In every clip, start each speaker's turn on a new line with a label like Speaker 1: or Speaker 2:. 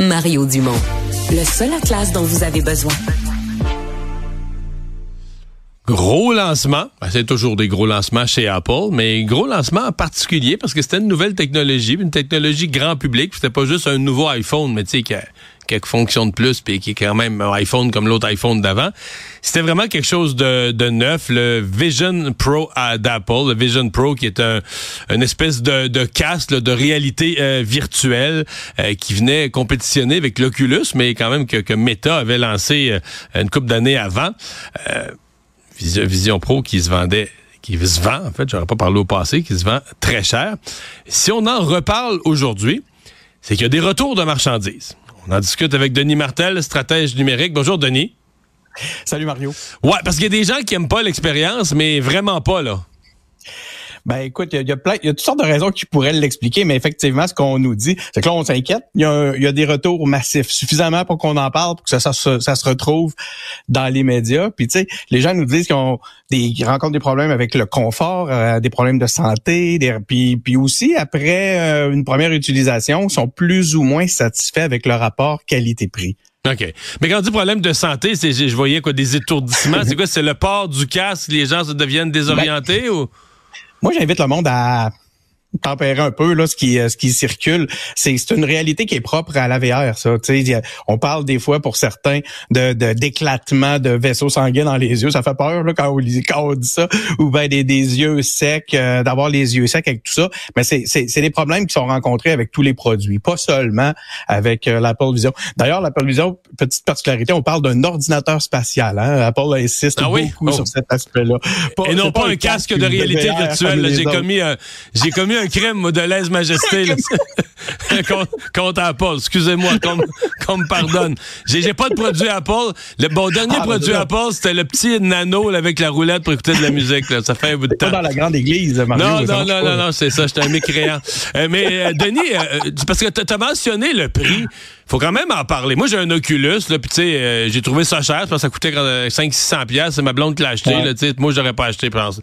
Speaker 1: Mario Dumont. Le seul atlas dont vous avez besoin.
Speaker 2: Gros lancement, ben, c'est toujours des gros lancements chez Apple, mais gros lancement en particulier parce que c'était une nouvelle technologie, une technologie grand public. C'était pas juste un nouveau iPhone, mais tu sais, qui a quelques fonctions de plus, puis qui est quand même un iPhone comme l'autre iPhone d'avant. C'était vraiment quelque chose de, neuf, le Vision Pro d'Apple, le Vision Pro qui est un, une espèce de, de casque de réalité euh, virtuelle euh, qui venait compétitionner avec l'Oculus, mais quand même que, que Meta avait lancé euh, une couple d'années avant. Vision, Pro qui se vendait qui se vend, en fait, j'aurais pas parlé au passé, qui se vend très cher. Si on en reparle aujourd'hui, c'est qu'il y a des retours de marchandises. On en discute avec Denis Martel, stratège numérique. Bonjour, Denis.
Speaker 3: Salut, Mario.
Speaker 2: Ouais, parce qu'il y a des gens qui aiment pas l'expérience, mais vraiment pas, là.
Speaker 3: Ben écoute, il y, a, plein, il y a toutes sortes de raisons qui pourraient l'expliquer, mais effectivement, ce qu'on nous dit, c'est que là, on s'inquiète. Il y, a, y a des retours massifs, suffisamment pour qu'on en parle, pour que ça, ça, ça, se retrouve dans les médias. Puis tu sais, les gens nous disent qu'ils ont des rencontrent des problèmes avec le confort, euh, des problèmes de santé, des, puis, puis aussi après euh, une première utilisation, sont plus ou moins satisfaits avec le rapport qualité-prix.
Speaker 2: OK. Mais quand on dit problème de santé, c'est je voyais quoi des étourdissements, c'est quoi c'est le port du casque, les gens se deviennent désorientés ben, ou?
Speaker 3: Moi, j'invite le monde à tempérer un peu là ce qui euh, ce qui circule. C'est c'est une réalité qui est propre à la VR ça. Tu sais on parle des fois pour certains de d'éclatement de, vaisseaux sanguins dans les yeux. Ça fait peur là, quand, on, quand dit ça. Ou ben des, des yeux secs euh, d'avoir les yeux secs avec tout ça. Mais c'est c'est c'est des problèmes qui sont rencontrés avec tous les produits pas seulement avec euh, l'Apple Vision. D'ailleurs l'Apple Vision petite particularité on parle d'un ordinateur spatial hein? Apple insiste ah beaucoup oh. sur cet aspect là
Speaker 2: et non pas, un casque de réalité virtuelle j'ai commis j'ai commis un crime de lèse-majesté contre, Apple. Excusez-moi, qu'on me pardonne. J'ai pas de produit Apple. Le bon dernier ah, produit Apple, c'était le petit nano avec la roulette pour écouter de la musique. Ça fait un bout de temps.
Speaker 3: Pas dans la grande église, Mario.
Speaker 2: Non, non, non, non, non, c'est ça. J'étais un mécréant. Euh, mais euh, Denis, euh, parce que tu as mentionné le prix faut quand même en parler. Moi, j'ai un Oculus, là, puis tu sais, j'ai trouvé ça cher, parce que ça coûtait 500-600 pièces. C'est ma blonde qui l'a acheté, là, tu sais. Moi, j'aurais pas acheté, pense.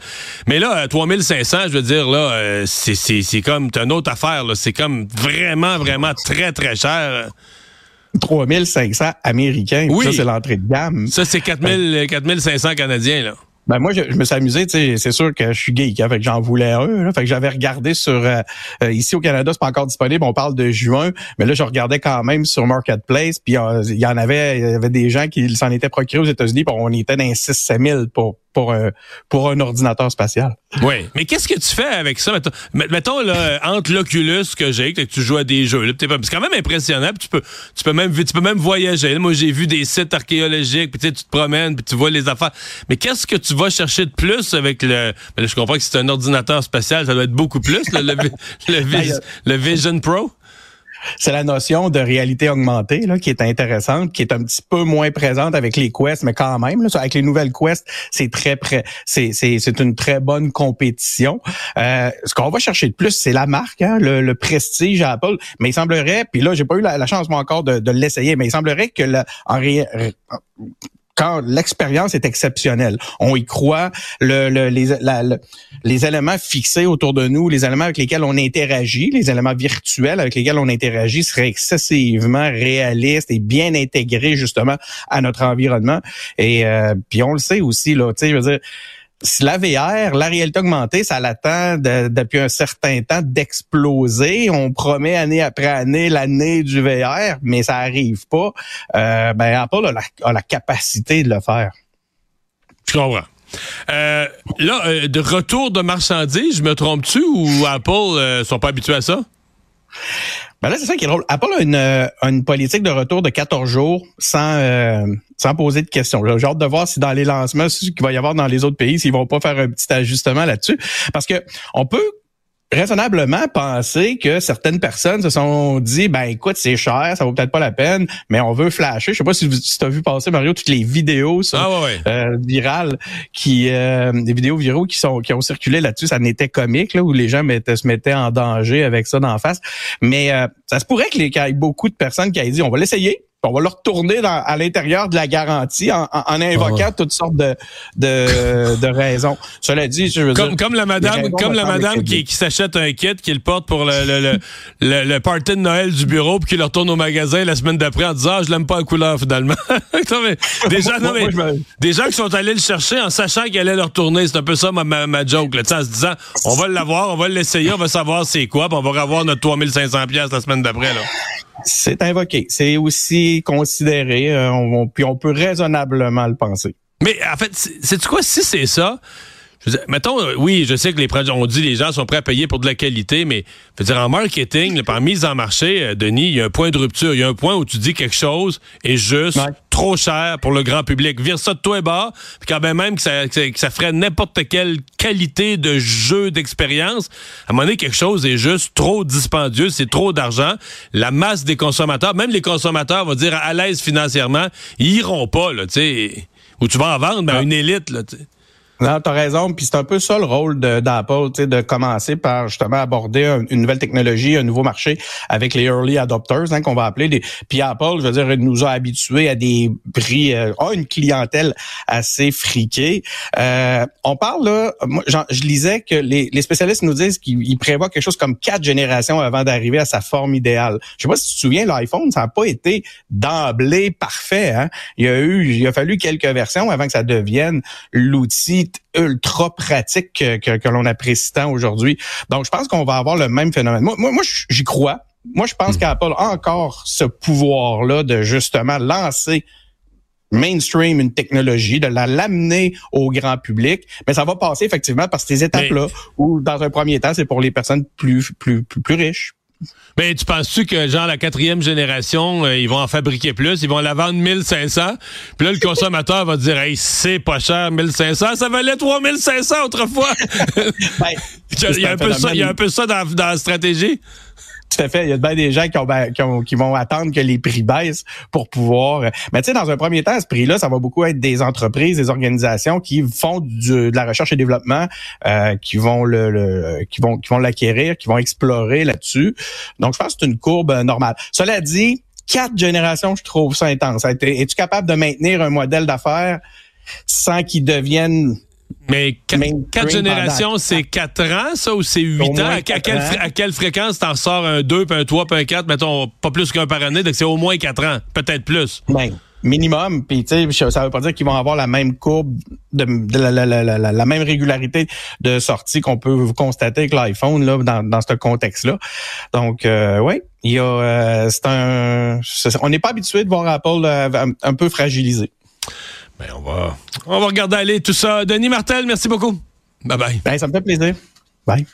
Speaker 2: Mais là, 3500, euh, je veux dire, là, c'est, c'est, c'est comme, c'est une autre affaire, là. C'est comme vraiment, vraiment très, très cher.
Speaker 3: 3500 américains. Oui. Ça, c'est l'entrée de gamme.
Speaker 2: Ça, c'est 4000, 4500 canadiens, là.
Speaker 3: Ben moi, je, me suis amusé, c'est sûr que je suis geek, hein, fait que j'en voulais un. Là, fait que j'avais regardé sur euh, euh, ici au Canada, c'est pas encore disponible. On parle de juin, mais là, je regardais quand même sur Marketplace, puis euh, il y en avait, il y avait des gens qui s'en étaient procurés aux États-Unis, puis on était dans 6 000 pour pour un, pour un ordinateur spatial.
Speaker 2: Oui, mais qu'est-ce que tu fais avec ça? Mettons, mettons là, entre l'Oculus que j'ai, que tu joues à des jeux, c'est quand même impressionnant. tu peux, tu peux même, tu peux même voyager. moi, j'ai vu des sites archéologiques, puis tu te promènes, puis tu vois les affaires. Mais qu'est-ce que tu vas chercher de plus avec le ben Je comprends que c'est un ordinateur spatial, ça doit être beaucoup plus le, le, le Vision Pro?
Speaker 3: C'est la notion de réalité augmentée là, qui est intéressante, qui est un petit peu moins présente avec les quests, mais quand même, là, avec les nouvelles quests, c'est très près, c'est, c'est, c'est une très bonne compétition. Euh, ce qu'on va chercher de plus, c'est la marque, hein, le, le, prestige à Apple. Mais il semblerait, puis là, j'ai pas eu la, chance moi encore de, de l'essayer, mais il semblerait que le, en, quand l'expérience est exceptionnelle. On y croit, le, les, les éléments fixés autour de nous, les éléments avec lesquels on interagit, les éléments virtuels avec lesquels on interagit seraient excessivement réalistes et bien intégrés justement à notre environnement. Et euh, puis on le sait aussi là, tu sais, je veux dire la VR, la réalité augmentée, ça l'attend depuis un certain temps d'exploser. On promet année après année l'année du VR, mais ça arrive pas. Euh, ben Apple a la, capacité de le faire.
Speaker 2: Je comprends. Euh, là, euh, de retour de marchandises, je me trompe-tu ou Apple euh, sont pas habitués à ça?
Speaker 3: Ben là, c'est ça qui est drôle. Apple a une, euh, une politique de retour de 14 jours sans, euh, sans poser de questions. J'ai hâte de voir si dans les lancements, ce qu'il va y avoir dans les autres pays, s'ils vont pas faire un petit ajustement là-dessus. Parce que on peut raisonnablement penser que certaines personnes se sont dit ben écoute c'est cher ça vaut peut-être pas la peine mais on veut flasher. Je sais pas si, tu as vu passer Mario toutes les vidéos
Speaker 2: ah,
Speaker 3: euh, virales qui euh, des vidéos viraux qui sont qui ont circulé là-dessus. Ça n'était comique là où les gens mettaient, se mettaient en danger avec ça d'en face. Mais euh, ça se pourrait qu'il y ait beaucoup de personnes qui aient dit on va l'essayer on va le retourner dans, à l'intérieur de la garantie en, en, invoquant toutes sortes de, de, de, raisons. Cela dit, je veux
Speaker 2: comme,
Speaker 3: dire,
Speaker 2: comme la madame, comme la madame qui, qui s'achète un kit, qui le porte pour le, le, le, le, party de Noël du bureau, puis qui le retourne au magasin la semaine d'après en disant ah, je l'aime pas la couleur finalement. non, mais, des, gens, non, mais, des gens qui sont allés le chercher en sachant qu'il allait le retourner, c'est un peu ça ma, ma, ma joke, là, en se disant on va l'avoir, on va l'essayer, on va savoir c'est quoi, puis on va avoir notre 3500 pièces la semaine d'après là.
Speaker 3: C'est invoqué. C'est aussi considéré. Euh, on, puis on peut raisonnablement le penser.
Speaker 2: Mais en fait, c'est quoi? Si c'est ça? mettons, euh, oui, je sais que les on dit les gens sont prêts à payer pour de la qualité, mais veux dire, en marketing, par mise en marché, euh, Denis, il y a un point de rupture. Il y a un point où tu dis quelque chose est juste trop cher pour le grand public. Vire ça de toi et bas, puis quand même que ça, que ça ferait n'importe quelle qualité de jeu, d'expérience, à un moment donné, quelque chose est juste trop dispendieux, c'est trop d'argent. La masse des consommateurs, même les consommateurs, vont dire à l'aise financièrement, ils iront pas, là, tu sais. Ou tu vas en vendre, mais à une élite, là, tu sais.
Speaker 3: Non, t'as raison. Puis c'est un peu ça le rôle d'Apple, de commencer par justement aborder une nouvelle technologie, un nouveau marché avec les early adopters, hein, qu'on va appeler. Des... Puis Apple, je veux dire, nous a habitués à des prix, euh, une clientèle assez friquée. Euh, on parle là, moi, je lisais que les, les spécialistes nous disent qu'ils prévoient quelque chose comme quatre générations avant d'arriver à sa forme idéale. Je sais pas si tu te souviens, l'iPhone, ça n'a pas été d'emblée parfait. Hein? Il y a eu, il a fallu quelques versions avant que ça devienne l'outil ultra pratique que, que, l'on apprécie tant aujourd'hui. Donc, je pense qu'on va avoir le même phénomène. Moi, moi, moi j'y crois. Moi, je pense hmm. qu'Apple a encore ce pouvoir-là de justement lancer mainstream une technologie, de la l'amener au grand public, mais ça va passer effectivement par ces étapes-là, où dans un premier temps, c'est pour les personnes plus, plus, plus, plus riches,
Speaker 2: mais tu penses-tu que, genre, la quatrième génération, euh, ils vont en fabriquer plus, ils vont la vendre 1500, puis là, le consommateur va dire, hey, c'est pas cher, 1500, ça valait 3500 autrefois. Ben, il, y a un peu ça, il y a un peu ça dans, dans la stratégie.
Speaker 3: Tout à fait. Il y a bien des gens ben, qui, ont, qui, vont attendre que les prix baissent pour pouvoir. Mais tu sais, dans un premier temps, ce prix-là, ça va beaucoup être des entreprises, des organisations qui font de la recherche et développement, euh, qui vont le, qui vont qui vont l'acquérir, qui vont explorer là-dessus. Donc, je pense que c'est une courbe euh, normale. Cela dit, quatre générations, je trouve ça intense. Es-tu capable de maintenir un modèle d'affaires sans qu'il devienne
Speaker 2: mais quatre, générations, c'est quatre ans, ça, ou c'est huit ans? À, quelle, à, quelle, fréquence t'en sors un 2, puis un 3, puis un 4, mettons, pas plus qu'un par année, donc c'est au moins quatre ans, peut-être plus.
Speaker 3: Ben, minimum, puis tu sais, ça veut pas dire qu'ils vont avoir la même courbe, de, la, même régularité de sortie qu'on peut constater avec l'iPhone, là, dans, dans ce contexte-là. Donc, euh, oui, il y a, euh, c'est un, on n'est pas habitué de voir Apple euh, un peu fragilisé.
Speaker 2: Ben, on va, on va regarder aller tout ça. Denis Martel, merci beaucoup. Bye bye.
Speaker 3: Ben, ça me fait plaisir. Bye.